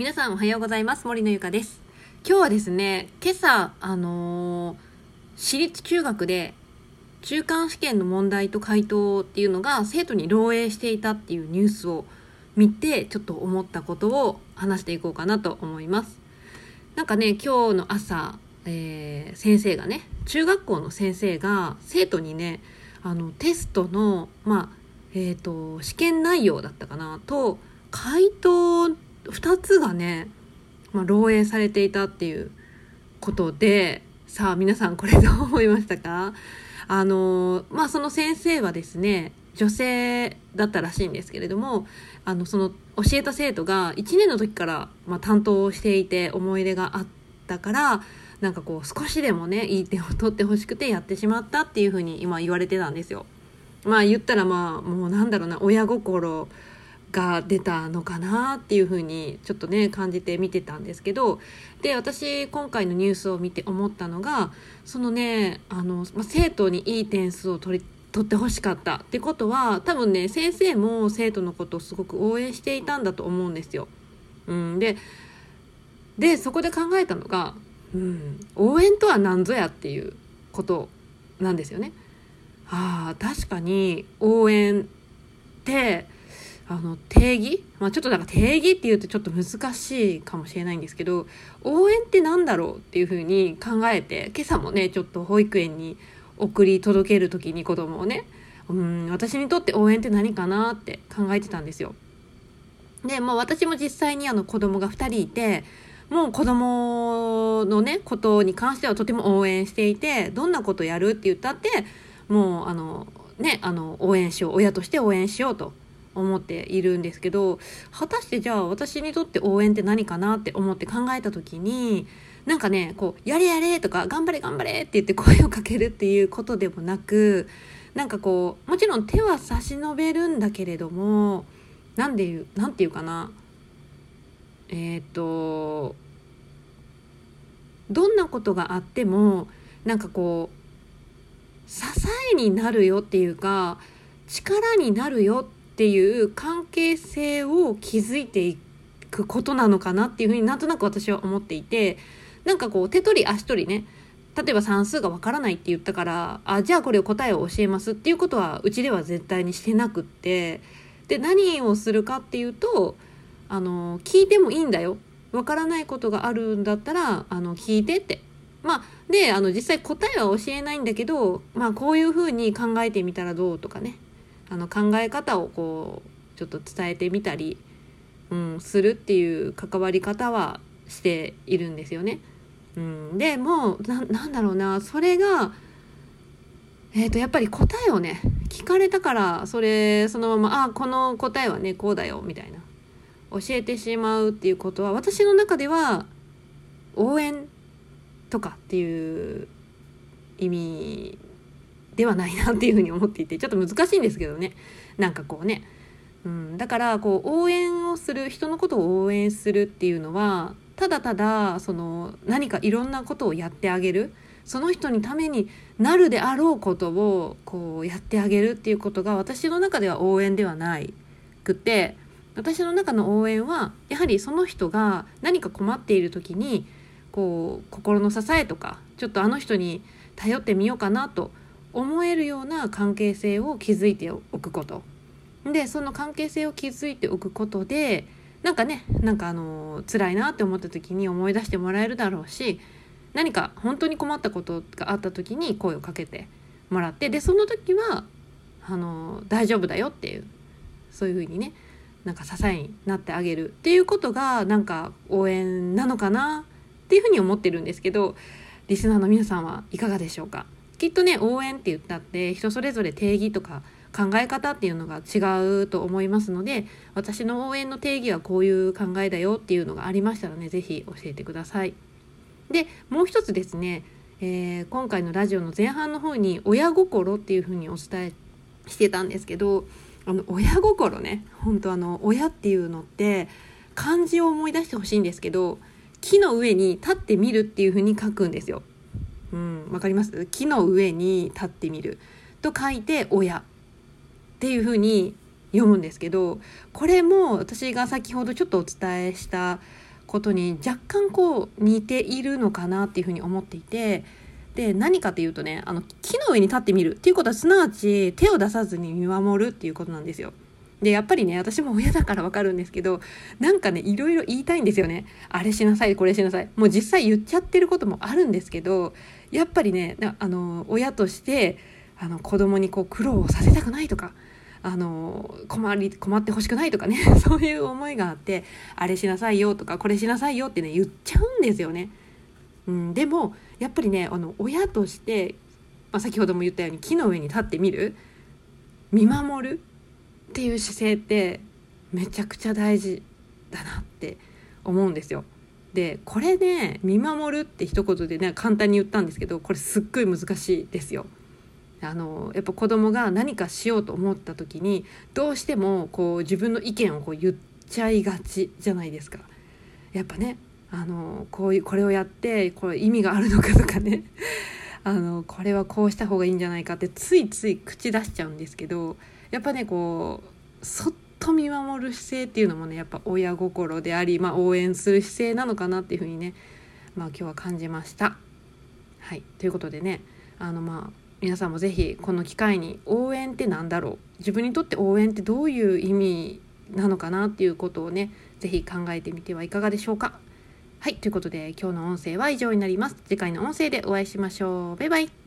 皆さんおはようございます。森のゆかです。今日はですね今朝あのー、私立中学で中間試験の問題と回答っていうのが生徒に漏洩していたっていうニュースを見てちょっと思ったことを話していこうかなと思います。なんかね今日の朝、えー、先生がね中学校の先生が生徒にねあのテストのまあえっ、ー、と試験内容だったかなと回答2つがね、まあ、漏洩されていたっていうことでさあ皆さんこれどう思いましたか？あのまあその先生はですね女性だったらしいんですけれどもあのその教えた生徒が1年の時から、まあ、担当していて思い入れがあったからなんかこう少しでもねいい点を取ってほしくてやってしまったっていうふうに今言われてたんですよ。まあ言ったらまあもうなんだろうな親心が出たのかなっていうふうにちょっとね感じて見てたんですけどで私今回のニュースを見て思ったのがそのねあの、まあ、生徒にいい点数を取り取ってほしかったってことは多分ね先生も生徒のことをすごく応援していたんだと思うんですよ。うん、ででそこで考えたのが、うん、応援とは何ぞやっていうことなんですよね。あ確かに応援ってあの定義、まあ、ちょっとなんか定義っていうとちょっと難しいかもしれないんですけど応援って何だろうっていうふうに考えて今朝もねちょっと保育園に送り届ける時に子供をねうん私にとって応援って何かなって考えてたんですよ。でもう私も実際にあの子供が2人いてもう子供のねことに関してはとても応援していてどんなことやるって言ったってもうあのねあの応援しよう親として応援しようと思っているんですけど果たしてじゃあ私にとって応援って何かなって思って考えた時になんかねこう「やれやれ」とか「頑張れ頑張れ」って言って声をかけるっていうことでもなくなんかこうもちろん手は差し伸べるんだけれども何で言う何て言うかなえっ、とどんなことがあってもなんかこう支えになるよっていうか力になるよってていう関係性を築いていくことなのかなっていうふうになんとなく私は思っていてなんかこう手取り足取りね例えば算数がわからないって言ったからあじゃあこれを答えを教えますっていうことはうちでは絶対にしてなくってで何をするかっていうとあの聞いてもいいんだよ。わからないことがあるんだったらあの聞いてって。まあであの実際答えは教えないんだけどまあこういうふうに考えてみたらどうとかね。あの考え方をこうちょっと伝えてみたり、うん、するっていう関わり方はしているんですよね。うん、でもうなんだろうなそれが、えー、とやっぱり答えをね聞かれたからそれそのまま「あこの答えはねこうだよ」みたいな教えてしまうっていうことは私の中では応援とかっていう意味ではないなっていうふうに思っていてちょっと難しいんですけどね。なんかこうね、うん、だからこう応援をする人のことを応援するっていうのはただただその何かいろんなことをやってあげる。その人にためになるであろうことをこうやってあげるっていうことが私の中では応援ではないくて私の中の応援はやはりその人が何か困っている時にこう心の支えとかちょっとあの人に頼ってみようかなと思えるような関係性を築いておくこと。でその関係性を築いておくことでなんかねなんかあの辛いなって思った時に思い出してもらえるだろうし何か本当に困ったことがあった時に声をかけてもらってでその時はあの大丈夫だよっていうそういう風にねなんか支えになってあげるっていうことがなんか応援なのかなっていうふうに思ってるんですけどリスナーの皆さんはいかがでしょうか？きっとね応援って言ったって人それぞれ定義とか考え方っていうのが違うと思いますので私の応援の定義はこういう考えだよっていうのがありましたらね是非教えてください。でもう一つですね、えー、今回のラジオの前半の方に親心っていうふうにお伝えしてたんですけどあの親心ね本当あの親っていうのって漢字を思い出してほしいんですけど木の上に立ってみるっていうふうに書くんですよ。うん、わかります？木の上に立ってみる。と書いて親っていう風に読むんですけどこれも私が先ほどちょっとお伝えしたことに若干こう似ているのかなっていうふうに思っていてで何かっていうとねあの木の上に立ってみるっていうことはすなわち手を出さずに見守るっていうことなんですよ。でやっぱりね私も親だからわかるんですけどなんかねいろいろ言いたいんですよねあれしなさいこれしなさいもう実際言っちゃってることもあるんですけどやっぱりねあの親としてあの子供にこう苦労をさせたくないとかあの困り困ってほしくないとかね そういう思いがあってあれしなさいよとかこれしなさいよってね言っちゃうんですよね。うん、でもやっぱりねあの親として、まあ、先ほども言ったように木の上に立ってみる見守るっていう姿勢ってめちゃくちゃ大事だなって思うんですよ。でこれね見守るって一言でね簡単に言ったんですけどこれすっごい難しいですよ。あのやっぱ子供が何かしようと思った時にどうしてもこう自分の意見をこう言っちゃいがちじゃないですか。やっぱねあのこういうこれをやってこれ意味があるのかとかね あのこれはこうした方がいいんじゃないかってついつい口出しちゃうんですけどやっぱねこうそっと見守る姿勢っていうのもねやっぱ親心であり、まあ、応援する姿勢なのかなっていうふうにね、まあ、今日は感じました。はいということでねあのまあ皆さんも是非この機会に応援って何だろう自分にとって応援ってどういう意味なのかなっていうことをね是非考えてみてはいかがでしょうか。はいということで今日の音声は以上になります。次回の音声でお会いしましょう。バイバイ